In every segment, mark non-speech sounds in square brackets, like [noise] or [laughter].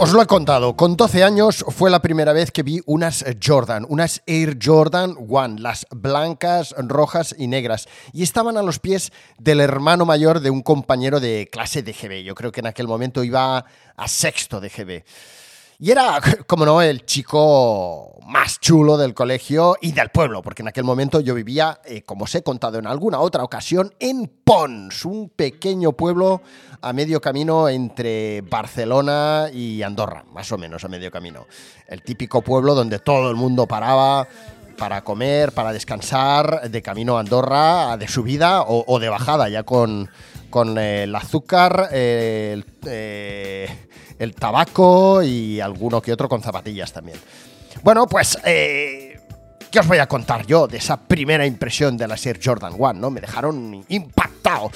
Os lo he contado, con 12 años fue la primera vez que vi unas Jordan, unas Air Jordan One, las blancas, rojas y negras, y estaban a los pies del hermano mayor de un compañero de clase de GB. Yo creo que en aquel momento iba a sexto de GB. Y era, [laughs] como no, el chico más chulo del colegio y del pueblo, porque en aquel momento yo vivía, eh, como os he contado en alguna otra ocasión, en Pons, un pequeño pueblo a medio camino entre Barcelona y Andorra, más o menos a medio camino. El típico pueblo donde todo el mundo paraba para comer, para descansar, de camino a Andorra, de subida o, de bajada, ya con, con el azúcar, el... Eh, el tabaco y alguno que otro con zapatillas también. Bueno, pues, eh, ¿qué os voy a contar yo de esa primera impresión de la Air Jordan 1? ¿no? Me dejaron impactado.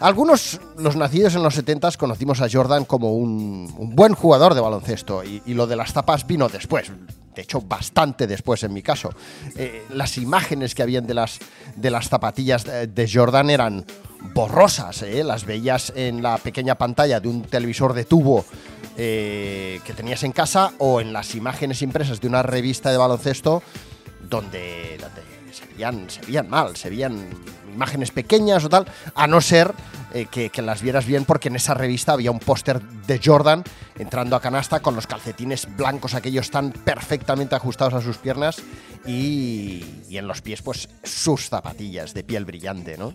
Algunos, los nacidos en los 70 conocimos a Jordan como un, buen jugador de baloncesto y, lo de las zapas vino después, de hecho bastante después en mi caso. Eh, las imágenes que habían de las, de las zapatillas de Jordan eran borrosas, ¿eh? las veías en la pequeña pantalla de un televisor de tubo eh, que tenías en casa o en las imágenes impresas de una revista de baloncesto donde, se, veían, se, veían, mal, se veían imágenes pequeñas o tal, a no ser eh, que, las vieras bien porque en esa revista había un póster de Jordan entrando a canasta con los calcetines blancos, aquellos tan perfectamente ajustados a sus piernas y, y en los pies pues sus zapatillas de piel brillante, ¿no?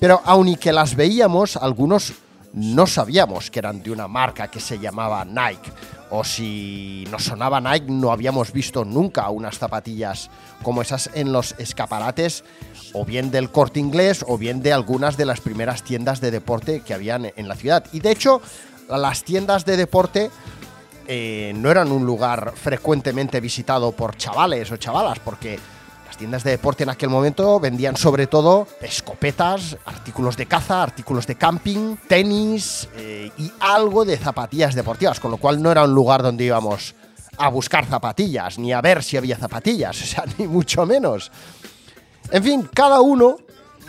Pero aun y que las veíamos, algunos no sabíamos que eran de una marca que se llamaba Nike. O si nos sonaba Nike, no habíamos visto nunca unas zapatillas como esas en los escaparates, o bien del corte inglés, o bien de algunas de las primeras tiendas de deporte que habían en la ciudad. Y de hecho, las tiendas de deporte eh, no eran un lugar frecuentemente visitado por chavales o chavalas, porque tiendas de deporte en aquel momento vendían sobre todo escopetas, artículos de caza, artículos de camping, tenis eh, y algo de zapatillas deportivas, con lo cual no era un lugar donde íbamos a buscar zapatillas, ni a ver si había zapatillas, [laughs] o sea, ni mucho menos. En fin, cada uno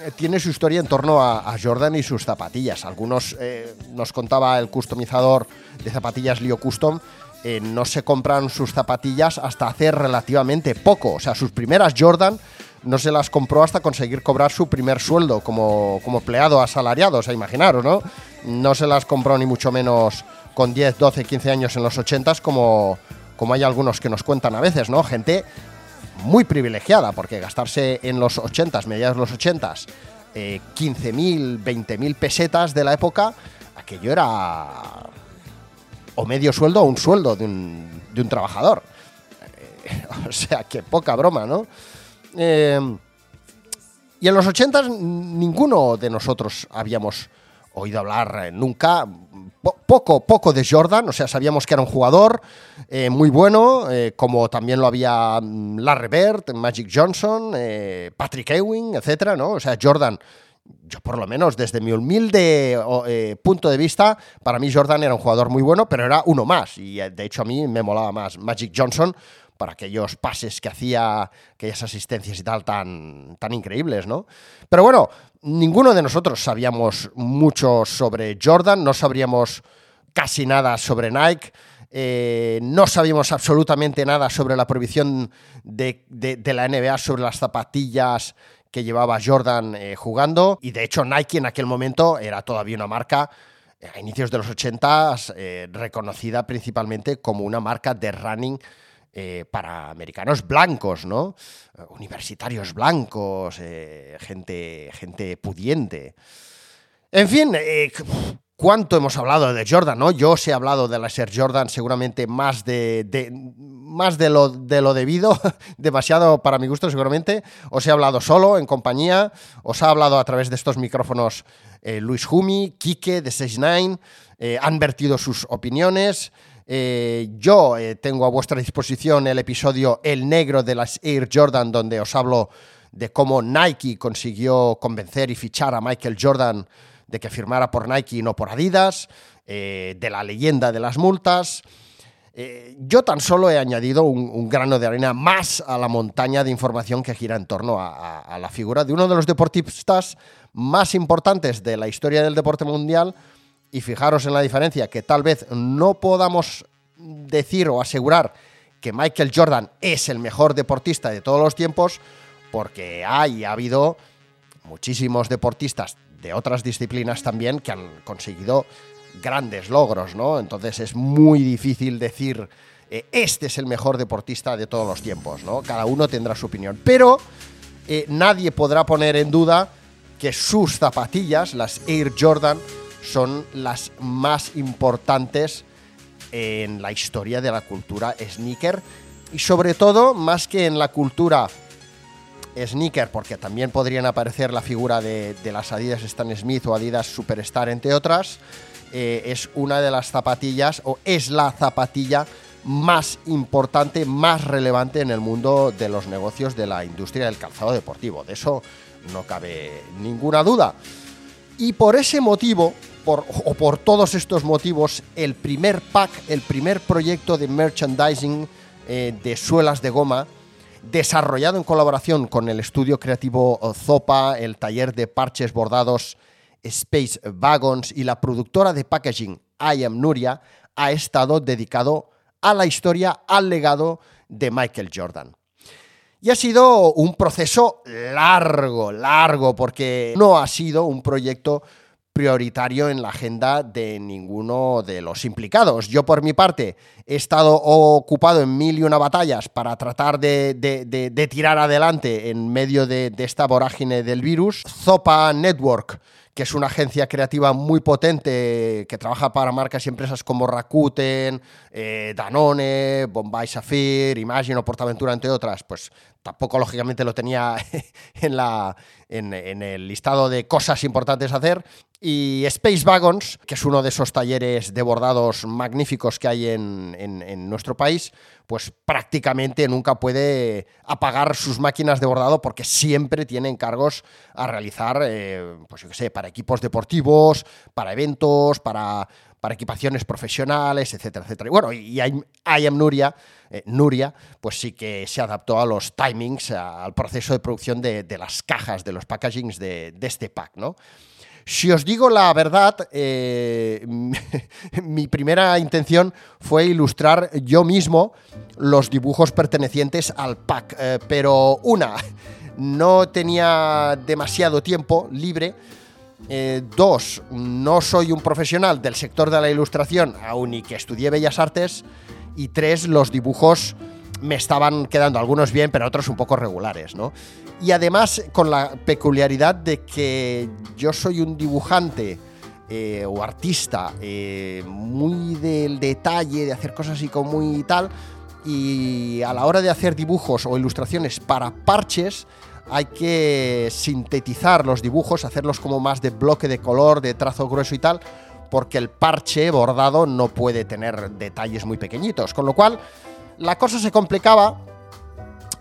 eh, tiene su historia en torno a, Jordan y sus zapatillas. Algunos eh, nos contaba el customizador de zapatillas Leo Custom eh, no se compran sus zapatillas hasta hace relativamente poco. O sea, sus primeras Jordan no se las compró hasta conseguir cobrar su primer sueldo como, como empleado asalariado, o sea, imaginaros, ¿no? No se las compró ni mucho menos con 10, 12, 15 años en los 80 como, como hay algunos que nos cuentan a veces, ¿no? Gente muy privilegiada, porque gastarse en los 80, mediados de los 80, eh, 15.000, 20.000 pesetas de la época, aquello era o medio sueldo o un sueldo de un, de un trabajador. Eh, [laughs] o sea, que poca broma, ¿no? Eh, y en los 80 ninguno de nosotros habíamos oído hablar eh, nunca, poco, poco de Jordan, o sea, sabíamos que era un jugador muy bueno, como también lo había mm, Larry Bird, Magic Johnson, Patrick Ewing, etcétera, ¿no? O sea, Jordan yo por lo menos desde mi humilde eh, punto de vista, para mí Jordan era un jugador muy bueno, pero era uno más. Y eh, de hecho a mí me molaba más Magic Johnson para aquellos pases que hacía, aquellas asistencias y tal tan, tan increíbles, ¿no? Pero bueno, ninguno de nosotros sabíamos mucho sobre Jordan, no sabríamos casi nada sobre Nike. Eh, no sabíamos absolutamente nada sobre la prohibición de, de la NBA sobre las zapatillas que llevaba Jordan eh, jugando y de hecho Nike en aquel momento era todavía una marca eh, a inicios de los 80 eh, reconocida principalmente como una marca de running para americanos blancos, ¿no? Universitarios blancos, gente, gente pudiente. En fin, cuánto hemos hablado de Jordan, ¿no? Yo os he hablado de la Ser Jordan seguramente más de, más de lo, de lo debido, [laughs] demasiado para mi gusto seguramente. Os he hablado solo, en compañía, os ha hablado a través de estos micrófonos eh, Luis Jumi, Quique de 69, eh, han vertido sus opiniones. Eh, yo eh, tengo a vuestra disposición el episodio El negro de las Air Jordan, donde os hablo de cómo Nike consiguió convencer y fichar a Michael Jordan de que firmara por Nike y no por Adidas, eh, de la leyenda de las multas. yo tan solo he añadido un, grano de arena más a la montaña de información que gira en torno a la figura de uno de los deportistas más importantes de la historia del deporte mundial y fijaros en la diferencia, que tal vez no podamos decir o asegurar que Michael Jordan es el mejor deportista de todos los tiempos, porque hay, ha habido muchísimos deportistas de otras disciplinas también que han conseguido grandes logros, ¿no? Entonces es muy difícil decir eh, este es el mejor deportista de todos los tiempos, ¿no? Cada uno tendrá su opinión, pero eh, nadie podrá poner en duda que sus zapatillas, las Air Jordan, son las más importantes en la historia de la cultura sneaker y sobre todo más que en la cultura sneaker, porque también podrían aparecer la figura de, las Adidas Stan Smith o Adidas Superstar, entre otras, eh, es una de las zapatillas o es la zapatilla más importante, más relevante en el mundo de los negocios de la industria del calzado deportivo. De eso no cabe ninguna duda. Y por ese motivo, o por todos estos motivos, el primer pack, el primer proyecto de merchandising eh, de suelas de goma, desarrollado en colaboración con el estudio creativo Zopa, el taller de parches bordados Space Wagons y la productora de packaging I Am Nuria, ha estado dedicado a la historia, al legado de Michael Jordan. Y ha sido un proceso largo, largo, porque no ha sido un proyecto prioritario en la agenda de ninguno de los implicados. Yo, por mi parte, he estado ocupado en mil y una batallas para tratar de, tirar adelante en medio de, esta vorágine del virus. Zopa Network que es una agencia creativa muy potente que trabaja para marcas y empresas como Rakuten, eh, Danone, Bombay Safir, Imagine o Portaventura, entre otras, pues tampoco lógicamente lo tenía [laughs] en, en, el listado de cosas importantes a hacer. Y Space Wagons, que es uno de esos talleres de bordados magníficos que hay en, en nuestro país, pues prácticamente nunca puede apagar sus máquinas de bordado porque siempre tiene encargos a realizar, eh, pues yo qué sé, para equipos deportivos, para eventos, para, para equipaciones profesionales, etcétera, etcétera. Y bueno, y I, Am Nuria, eh, Nuria, pues sí que se adaptó a los timings, al proceso de producción de, las cajas, de los packagings de, de este pack, ¿no? Si os digo la verdad, eh, [laughs] mi primera intención fue ilustrar yo mismo los dibujos pertenecientes al pack, eh, pero una, no tenía demasiado tiempo libre. Eh, dos, no soy un profesional del sector de la ilustración, aun y que estudié Bellas Artes. Y tres, los dibujos me estaban quedando algunos bien, pero otros un poco regulares, ¿no? Y además con la peculiaridad de que yo soy un dibujante eh, o artista eh, muy del detalle, de hacer cosas así como muy tal, y a la hora de hacer dibujos o ilustraciones para parches, hay que sintetizar los dibujos, hacerlos como más de bloque de color, de trazo grueso y tal, porque el parche bordado no puede tener detalles muy pequeñitos. Con lo cual, la cosa se complicaba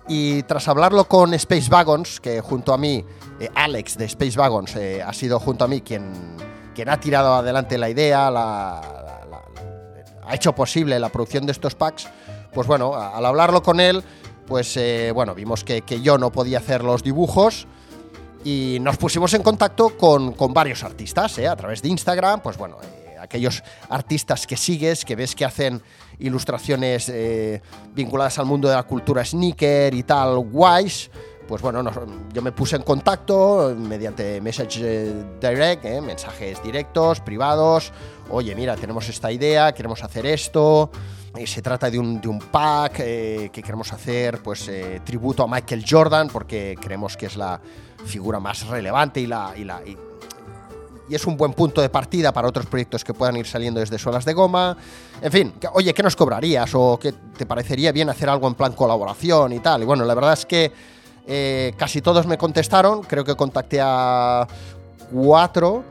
y tras hablarlo con Space Wagons, que junto a mí, eh, Alex de Space Wagons, eh, ha sido junto a mí quien, quien ha tirado adelante la idea, ha hecho posible la producción de estos packs, pues bueno, al hablarlo con él, pues eh, bueno, vimos que, yo no podía hacer los dibujos y nos pusimos en contacto con, con varios artistas a través de Instagram, pues bueno, aquellos artistas que sigues, que ves que hacen ilustraciones eh, vinculadas al mundo de la cultura sneaker y tal, guays, pues bueno, yo me puse en contacto mediante message eh, direct, eh, mensajes directos, privados. Oye, mira, tenemos esta idea, queremos hacer esto. se trata de un, de un pack que queremos hacer, pues, tributo a Michael Jordan, porque creemos que es la figura más relevante y la, y y es un buen punto de partida para otros proyectos que puedan ir saliendo desde suelas de goma. En fin, oye, ¿qué nos cobrarías? ¿O qué te parecería bien hacer algo en plan colaboración y tal? Y bueno, la verdad es que eh, casi todos me contestaron, creo que contacté a cuatro.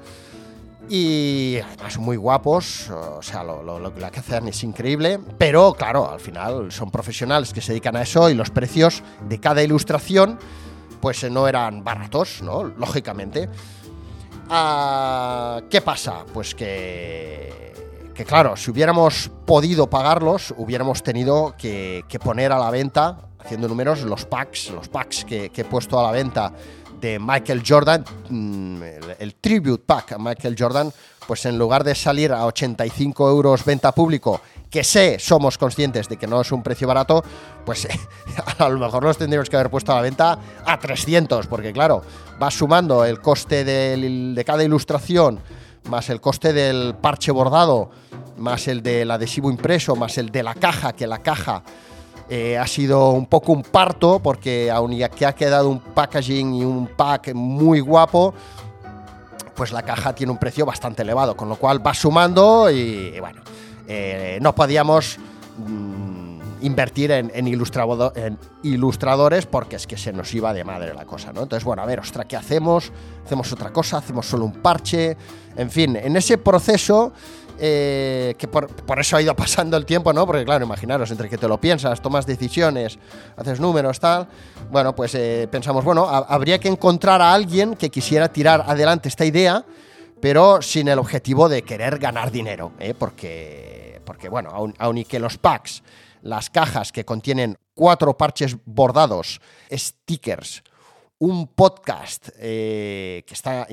y además muy guapos, o sea, lo, lo, que hacen es increíble, pero claro, al final son profesionales que se dedican a eso y los precios de cada ilustración pues eh, no eran baratos, ¿no? Lógicamente. Ah, ¿Qué pasa? Pues que, que claro, si hubiéramos podido pagarlos, hubiéramos tenido que, poner a la venta, haciendo números, los packs, los packs que he puesto a la venta de Michael Jordan, mm, el, tribute pack a Michael Jordan, pues en lugar de salir a 85 euros venta público, que sé, somos conscientes de que no es un precio barato, pues [laughs] a lo mejor los tendríamos que haber puesto a la venta a 300, porque claro, va sumando el coste de cada ilustración, más el coste del parche bordado, más el del adhesivo impreso, más el de la caja, que la caja eh, ha sido un poco un parto porque aun ya que ha quedado un packaging y un pack muy guapo, pues la caja tiene un precio bastante elevado, con lo cual va sumando y, bueno, eh, no podíamos mm, invertir en, en, ilustradores porque es que se nos iba de madre la cosa, ¿no? Entonces, bueno, a ver, ostras, ¿qué hacemos? ¿Hacemos otra cosa? ¿Hacemos solo un parche? En fin, en ese proceso eh, que por, eso ha ido pasando el tiempo, ¿no? Porque claro, imaginaros, entre que te lo piensas, tomas decisiones, haces números, tal, bueno, pues eh, pensamos, bueno, habría que encontrar a alguien que quisiera tirar adelante esta idea, pero sin el objetivo de querer ganar dinero, ¿eh? porque, porque, bueno, aun, y que los packs, las cajas que contienen cuatro parches bordados, stickers, un podcast que está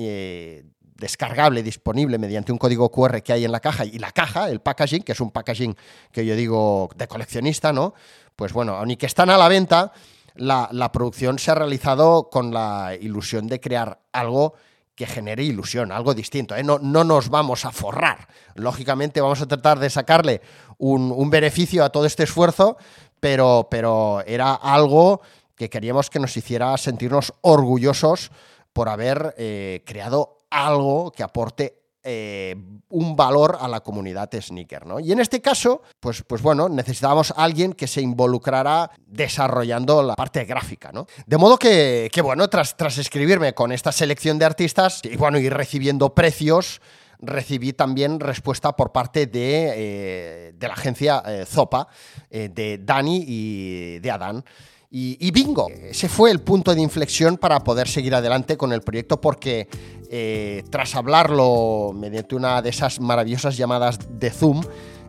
descargable, disponible mediante un código QR que hay en la caja y la caja, el packaging, que es un packaging que yo digo de coleccionista, ¿no? Pues bueno, ni que están a la venta, la, producción se ha realizado con la ilusión de crear algo que genere ilusión, algo distinto. ¿eh? No, no, nos vamos a forrar. Lógicamente vamos a tratar de sacarle un, beneficio a todo este esfuerzo, pero, pero era algo que queríamos que nos hiciera sentirnos orgullosos por haber eh, creado algo que aporte eh, un valor a la comunidad sneaker, ¿no? Y en este caso, pues, pues bueno, necesitábamos a alguien que se involucrara desarrollando la parte gráfica, ¿no? De modo que, bueno, tras, tras escribirme con esta selección de artistas y bueno, ir recibiendo precios, recibí también respuesta por parte de, eh, de la agencia eh, Zopa, de Dani y de Adán. Y, bingo, ese fue el punto de inflexión para poder seguir adelante con el proyecto porque eh, tras hablarlo mediante una de esas maravillosas llamadas de Zoom,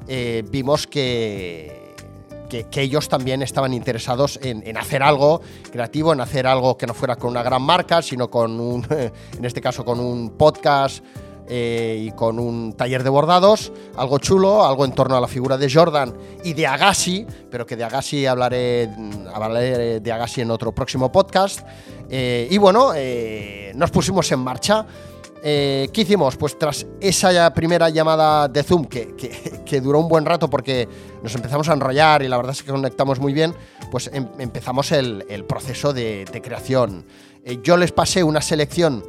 eh, vimos que, que, ellos también estaban interesados en, hacer algo creativo, en hacer algo que no fuera con una gran marca, sino con un, [laughs] en este caso con un podcast eh, y con un taller de bordados, algo chulo, algo en torno a la figura de Jordan y de Agassi, pero que de Agassi hablaré, hablaré de Agassi en otro próximo podcast. Eh, y bueno, eh, nos pusimos en marcha. ¿Qué hicimos? Pues tras esa primera llamada de Zoom, que, [laughs] que, duró un buen rato porque nos empezamos a enrollar y la verdad es que conectamos muy bien, pues em, empezamos el, proceso de creación. yo les pasé una selección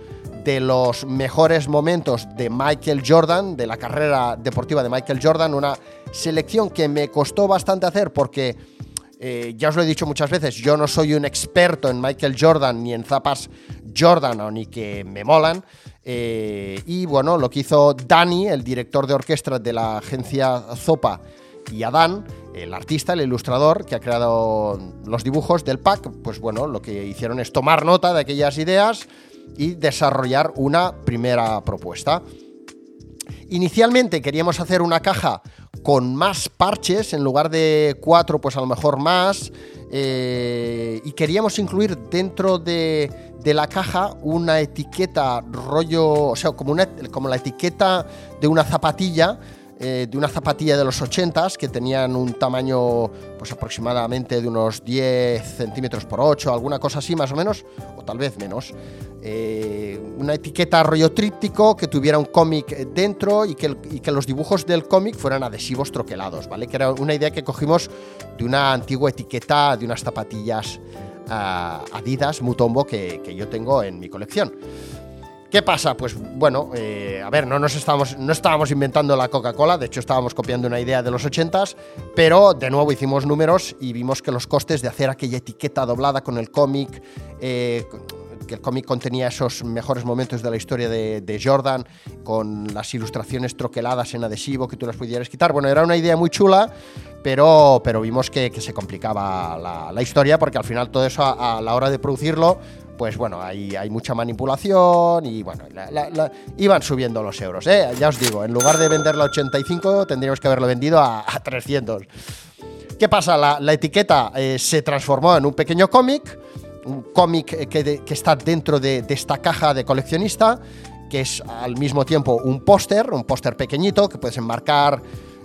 de los mejores momentos de Michael Jordan, de la carrera deportiva de Michael Jordan, una selección que me costó bastante hacer porque, eh, ya os lo he dicho muchas veces, yo no soy un experto en Michael Jordan ni en zapas Jordan ni que me molan. Eh, y bueno, lo que hizo Dani, el director de orquesta de la agencia Zopa, y Adán, el artista, el ilustrador que ha creado los dibujos del pack, pues bueno, lo que hicieron es tomar nota de aquellas ideas, y desarrollar una primera propuesta. Inicialmente queríamos hacer una caja con más parches, en lugar de cuatro, pues a lo mejor más, eh, y queríamos incluir dentro de, la caja una etiqueta rollo, o sea, como, una, como la etiqueta de una zapatilla, eh, de una zapatilla de los 80 que tenían un tamaño pues aproximadamente de unos 10 centímetros por 8, alguna cosa así más o menos, o tal vez menos. Eh, una etiqueta rollo tríptico que tuviera un cómic dentro y que, que los dibujos del cómic fueran adhesivos troquelados, ¿vale? Que era una idea que cogimos de una antigua etiqueta de unas zapatillas ah, Adidas Mutombo que, que yo tengo en mi colección. ¿Qué pasa? Pues bueno, eh, a ver, no nos estábamos, no estábamos inventando la Coca-Cola, de hecho estábamos copiando una idea de los 80s, pero de nuevo hicimos números y vimos que los costes de hacer aquella etiqueta doblada con el cómic, eh, porque el cómic contenía esos mejores momentos de la historia de, Jordan, con las ilustraciones troqueladas en adhesivo que tú las pudieras quitar. Bueno, era una idea muy chula, pero, pero vimos que, se complicaba la, historia, porque al final todo eso a, la hora de producirlo pues bueno, hay, hay mucha manipulación y bueno, iban subiendo los euros. ¿eh? Ya os digo, en lugar de venderlo a 85, tendríamos que haberlo vendido a, 300. ¿Qué pasa? La, etiqueta eh, se transformó en un pequeño cómic un cómic que, está dentro de, esta caja de coleccionista, que es al mismo tiempo un póster, un póster pequeñito que puedes enmarcar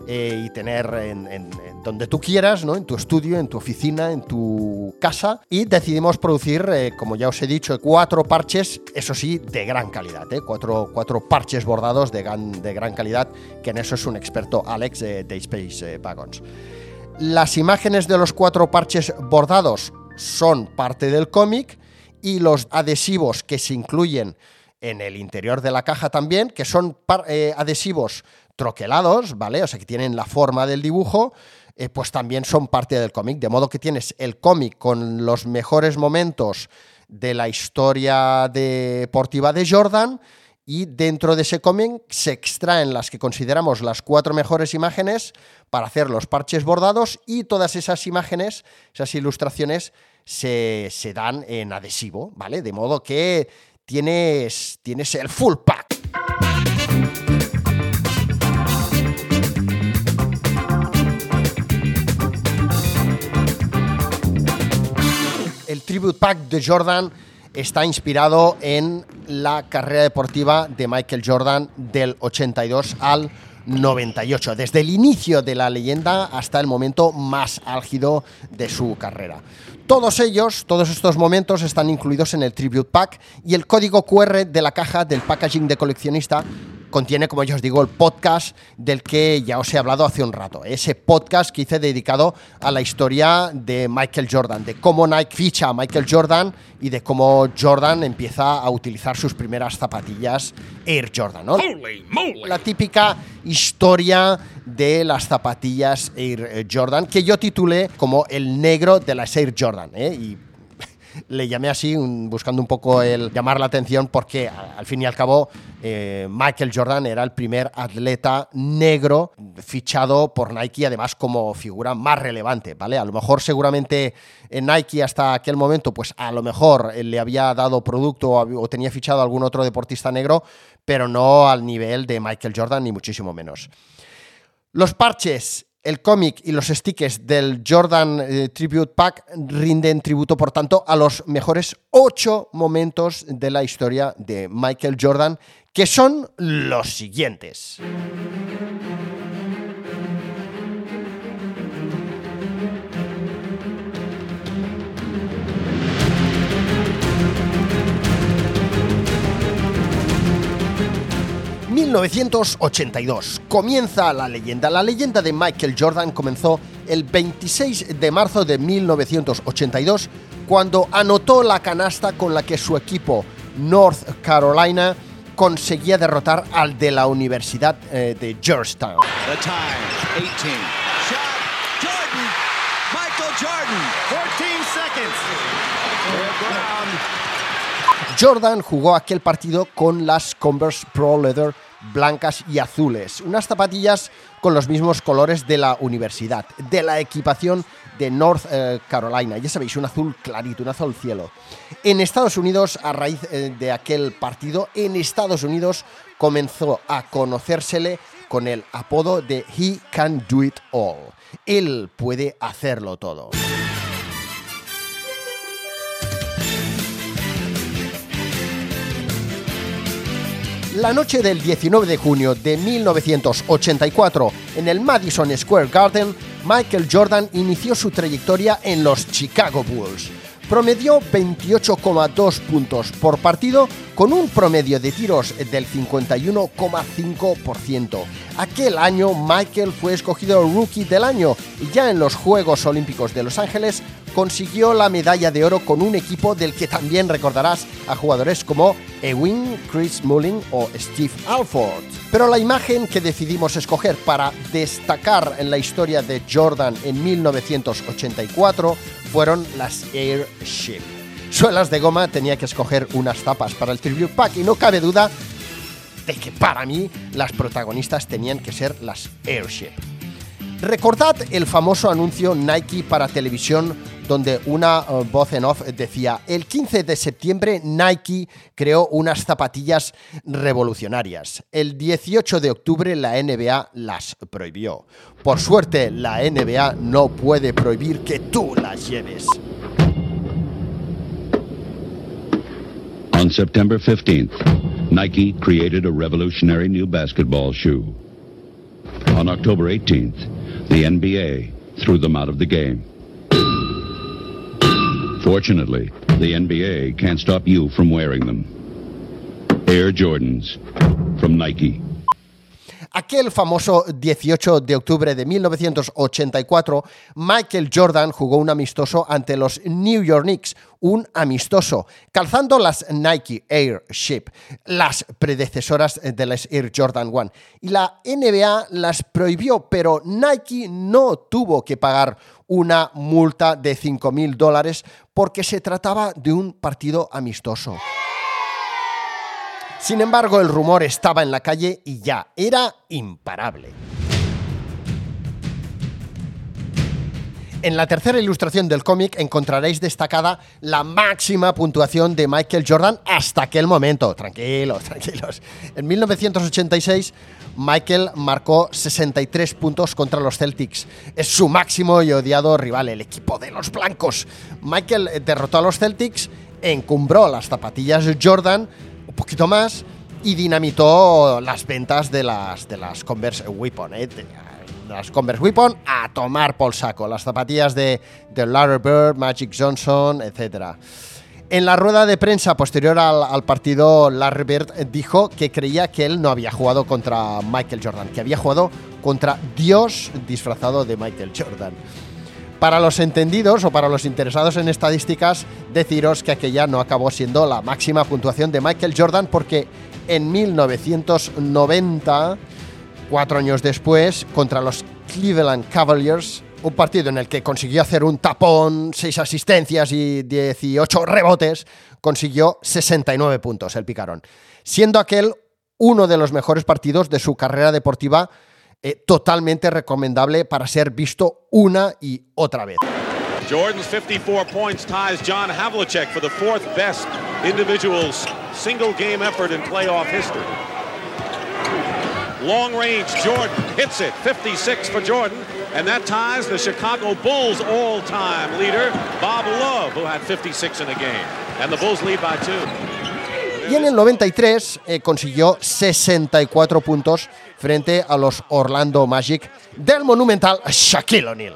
eh, y tener en, donde tú quieras, ¿no? en tu estudio, en tu oficina, en tu casa. Y decidimos producir, eh, como ya os he dicho, cuatro parches, eso sí, de gran calidad. ¿eh? Cuatro, cuatro, parches bordados de gran, de gran calidad, que en eso es un experto Alex de Space Wagons. Las imágenes de los cuatro parches bordados son parte del cómic y los adhesivos que se incluyen en el interior de la caja también, que son adhesivos troquelados, ¿vale? O sea, que tienen la forma del dibujo, eh, pues también son parte del cómic. De modo que tienes el cómic con los mejores momentos de la historia deportiva de Jordan y dentro de ese cómic se extraen las que consideramos las cuatro mejores imágenes para hacer los parches bordados y todas esas imágenes, esas ilustraciones se, dan en adhesivo, ¿vale? De modo que tienes, tienes el full pack. Tribute Pack de Jordan está inspirado en la carrera deportiva de Michael Jordan del 82 al 98, desde el inicio de la leyenda hasta el momento más álgido de su carrera. Todos ellos, todos estos momentos están incluidos en el Tribute Pack y el código QR de la caja del packaging de coleccionista contiene, como ya os digo, el podcast del que ya os he hablado hace un rato. Ese podcast que hice dedicado a la historia de Michael Jordan, de cómo Nike ficha a Michael Jordan y de cómo Jordan empieza a utilizar sus primeras zapatillas Air Jordan. La típica historia de las zapatillas Air Jordan que yo titulé como el negro de las Air Jordan. ¿eh? Y le llamé así, buscando un poco el llamar la atención, porque al fin y al cabo eh, Michael Jordan era el primer atleta negro fichado por Nike, además como figura más relevante, ¿vale? A lo mejor seguramente en Nike hasta aquel momento, pues a lo mejor le había dado producto o, tenía fichado algún otro deportista negro, pero no al nivel de Michael Jordan, ni muchísimo menos. Los parches el cómic y los stickers del Jordan eh, Tribute Pack rinden tributo, por tanto, a los mejores ocho momentos de la historia de Michael Jordan, que son los siguientes. 1982. Comienza la leyenda. La leyenda de Michael Jordan comenzó el 26 de marzo de 1982 cuando anotó la canasta con la que su equipo North Carolina conseguía derrotar al de la Universidad eh, de Georgetown. Jordan jugó aquel partido con las Converse Pro Leather blancas y azules, unas zapatillas con los mismos colores de la universidad, de la equipación de North eh, Carolina. Ya sabéis, un azul clarito, un azul cielo. En Estados Unidos, a raíz eh, de aquel partido, en Estados Unidos comenzó a conocérsele con el apodo de He Can Do It All. Él puede hacerlo todo. La noche del 19 de junio de 1984, en el Madison Square Garden, Michael Jordan inició su trayectoria en los Chicago Bulls. Promedió 28,2 puntos por partido con un promedio de tiros del 51,5%. Aquel año Michael fue escogido Rookie del Año y ya en los Juegos Olímpicos de Los Ángeles consiguió la medalla de oro con un equipo del que también recordarás a jugadores como Ewing, Chris Mullin o Steve Alford. Pero la imagen que decidimos escoger para destacar en la historia de Jordan en 1984 fueron las Airship suelas de goma, tenía que escoger unas tapas para el Tribute Pack y no cabe duda de que para mí las protagonistas tenían que ser las Airship. Recordad el famoso anuncio Nike para televisión donde una eh, voz en off decía, el 15 de septiembre Nike creó unas zapatillas revolucionarias. El 18 de octubre la NBA las prohibió. Por suerte, la NBA no puede prohibir que tú las lleves. On September 15th, Nike created a revolutionary new basketball shoe. On October 18th, the NBA threw them out of the game. Fortunately, the NBA can't stop you from wearing them. Air Jordans from Nike. Aquel famoso 18 de octubre de 1984, Michael Jordan jugó un amistoso ante los New York Knicks, un amistoso, calzando las Nike Airship, las predecesoras de las Air Jordan 1. Y la NBA las prohibió, pero Nike no tuvo que pagar una multa de 5.000 dólares porque se trataba de un partido amistoso. Sin embargo, el rumor estaba en la calle y ya era imparable. En la tercera ilustración del cómic encontraréis destacada la máxima puntuación de Michael Jordan hasta aquel momento. Tranquilos, [laughs] tranquilos. En 1986, Michael marcó 63 puntos contra los Celtics. Es su máximo y odiado rival, el equipo de los blancos. Michael derrotó a los Celtics, encumbró las zapatillas Jordan un poquito más y dinamitó las ventas de las, de las Converse Weapon. ¿eh? Las Converse Weapon a tomar por saco. Las zapatillas de, de Larry Bird, Magic Johnson, etc. En la rueda de prensa posterior al, al, partido, Larry Bird dijo que creía que él no había jugado contra Michael Jordan, que había jugado contra Dios disfrazado de Michael Jordan. Para los entendidos o para los interesados en estadísticas, deciros que aquella no acabó siendo la máxima puntuación de Michael Jordan porque en 1990, cuatro años después, contra los Cleveland Cavaliers, un partido en el que consiguió hacer un tapón, seis asistencias y 18 rebotes, consiguió 69 puntos el picarón, siendo aquel uno de los mejores partidos de su carrera deportiva eh, totalmente recomendable para ser visto una y otra vez. Jordan's 54 points ties John Havlicek for the fourth best individual's single game effort in playoff history. Long range, Jordan hits it, 56 for Jordan, and that ties the Chicago Bulls all time leader, Bob Love, who had 56 in a game. And the Bulls lead by two. Y en el 93 eh, consiguió 64 puntos frente a los Orlando Magic del monumental Shaquille O'Neal.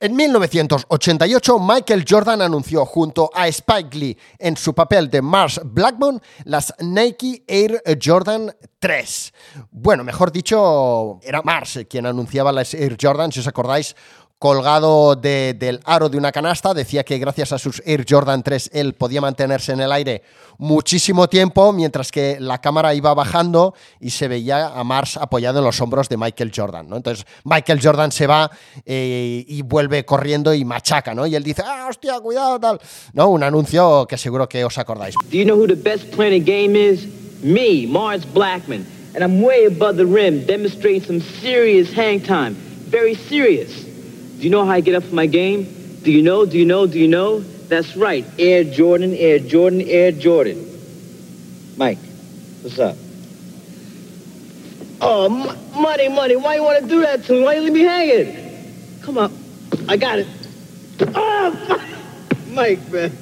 En 1988, Michael Jordan anunció junto a Spike Lee en su papel de Mars Blackmon las Nike Air Jordan 3. Bueno, mejor dicho, era Mars quien anunciaba las Air Jordan, si os acordáis, colgado de, del aro de una canasta. Decía que gracias a sus Air Jordan 3 él podía mantenerse en el aire muchísimo tiempo, mientras que la cámara iba bajando y se veía a Mars apoyado en los hombros de Michael Jordan. ¿no? Entonces Michael Jordan se va eh, y vuelve corriendo y machaca, ¿no? Y él dice, ah, hostia, cuidado, tal. ¿No? Un anuncio que seguro que os acordáis. Do you know who the best player game is? Me, Mars Blackman. And I'm way above the rim, demonstrating some serious hang time. Very serious. Do you know how I get up for my game? Do you know? Do you know? Do you know? That's right. Air Jordan, Air Jordan, Air Jordan. Mike, what's up? Oh, m- money, money. Why you want to do that to me? Why you leave me hanging? Come on. I got it. Oh, [laughs] Mike, man.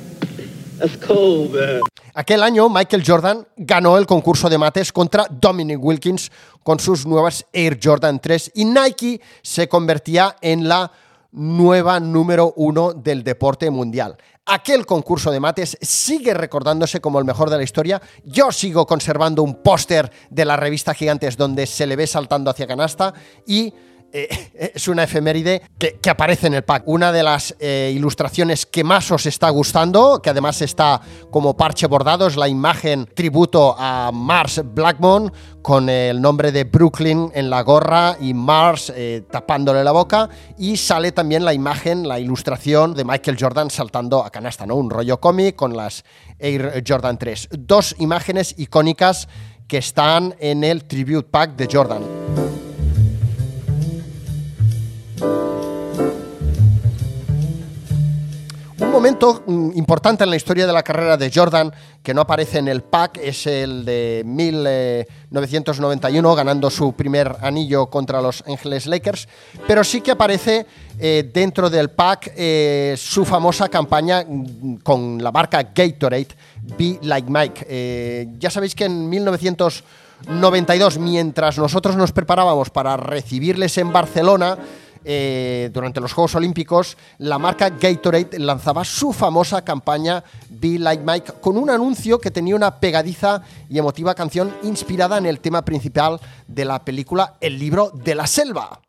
That's cold, man. Aquel año Michael Jordan ganó el concurso de mates contra Dominic Wilkins con sus nuevas Air Jordan 3 y Nike se convertía en la nueva número uno del deporte mundial. Aquel concurso de mates sigue recordándose como el mejor de la historia. Yo sigo conservando un póster de la revista Gigantes donde se le ve saltando hacia canasta y eh, es una efeméride que, aparece en el pack. Una de las eh, ilustraciones que más os está gustando, que además está como parche bordado, es la imagen tributo a Mars Blackmon con el nombre de Brooklyn en la gorra y Mars eh, tapándole la boca. Y sale también la imagen, la ilustración de Michael Jordan saltando a canasta, ¿no? Un rollo cómic con las Air Jordan 3. Dos imágenes icónicas que están en el Tribute Pack de Jordan. Momento mm, importante en la historia de la carrera de Jordan que no aparece en el pack es el de 1991 ganando su primer anillo contra los Angeles Lakers, pero sí que aparece eh, dentro del pack eh, su famosa campaña mm, con la marca Gatorade, Be Like Mike. Eh, ya sabéis que en 1992, mientras nosotros nos preparábamos para recibirles en Barcelona, eh, durante los Juegos Olímpicos, la marca Gatorade lanzaba su famosa campaña Be Like Mike con un anuncio que tenía una pegadiza y emotiva canción inspirada en el tema principal de la película El libro de la selva.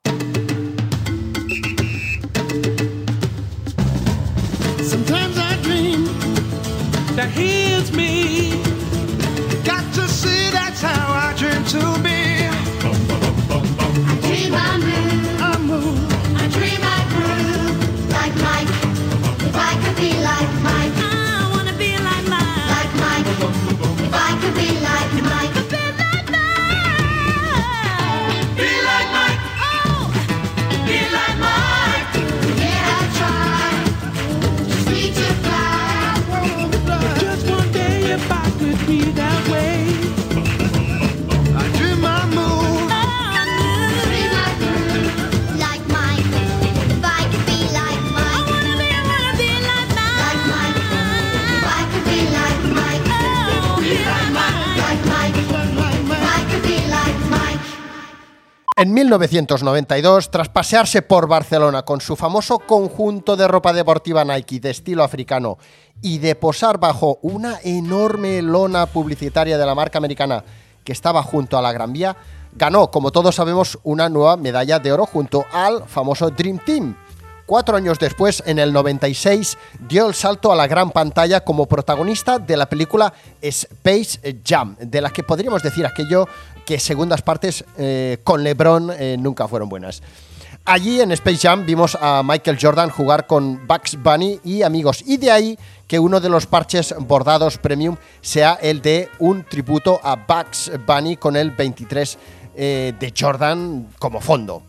En 1992, tras pasearse por Barcelona con su famoso conjunto de ropa deportiva Nike de estilo africano y de posar bajo una enorme lona publicitaria de la marca americana que estaba junto a la Gran Vía, ganó, como todos sabemos, una nueva medalla de oro junto al famoso Dream Team. Cuatro años después, en el 96, dio el salto a la gran pantalla como protagonista de la película Space Jam, de la que podríamos decir aquello que segundas partes eh, con LeBron eh, nunca fueron buenas. Allí en Space Jam vimos a Michael Jordan jugar con Bugs Bunny y amigos, y de ahí que uno de los parches bordados premium sea el de un tributo a Bugs Bunny con el 23 eh, de Jordan como fondo.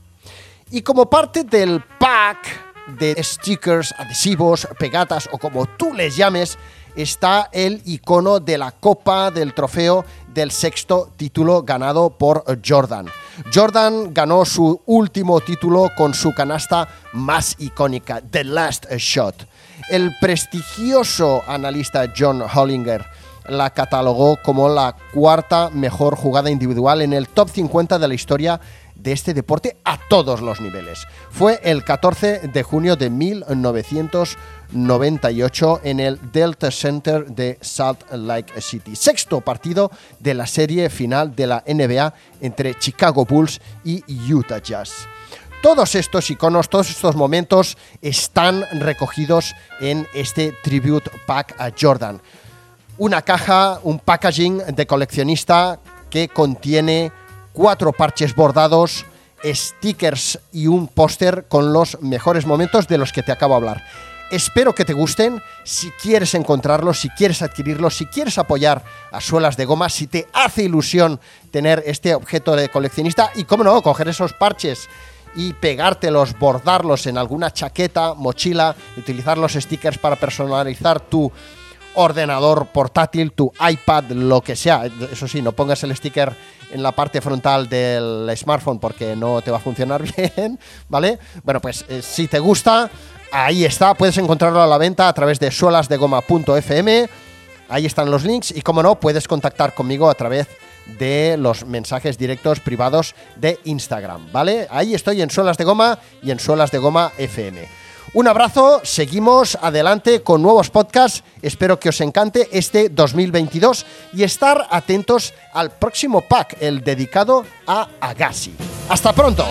Y como parte del pack de stickers, adhesivos, pegatas o como tú les llames, está el icono de la copa del trofeo del sexto título ganado por Jordan. Jordan ganó su último título con su canasta más icónica, The Last Shot. El prestigioso analista John Hollinger la catalogó como la cuarta mejor jugada individual en el top 50 de la historia de este deporte a todos los niveles. Fue el 14 de junio de 1998 en el Delta Center de Salt Lake City. Sexto partido de la serie final de la NBA entre Chicago Bulls y Utah Jazz. Todos estos iconos, todos estos momentos están recogidos en este Tribute Pack a Jordan una caja, un packaging de coleccionista que contiene cuatro parches bordados, stickers y un póster con los mejores momentos de los que te acabo de hablar. Espero que te gusten. Si quieres encontrarlos, si quieres adquirirlos, si quieres apoyar a suelas de goma, si te hace ilusión tener este objeto de coleccionista y, cómo no, coger esos parches y pegártelos, bordarlos en alguna chaqueta, mochila, utilizar los stickers para personalizar tu ordenador portátil, tu iPad, lo que sea. Eso sí, no pongas el sticker en la parte frontal del smartphone porque no te va a funcionar [laughs] bien, ¿vale? Bueno, pues eh, si te gusta, ahí está. Puedes encontrarlo a la venta a través de suelasdegoma.fm. Ahí están los links y, como no, puedes contactar conmigo a través de los mensajes directos privados de Instagram, ¿vale? Ahí estoy en Suelas de Goma y en Suelas de Goma FM. Un abrazo, seguimos adelante con nuevos podcasts. Espero que os encante este 2022 y estar atentos al próximo pack, el dedicado a Agassi. ¡Hasta pronto!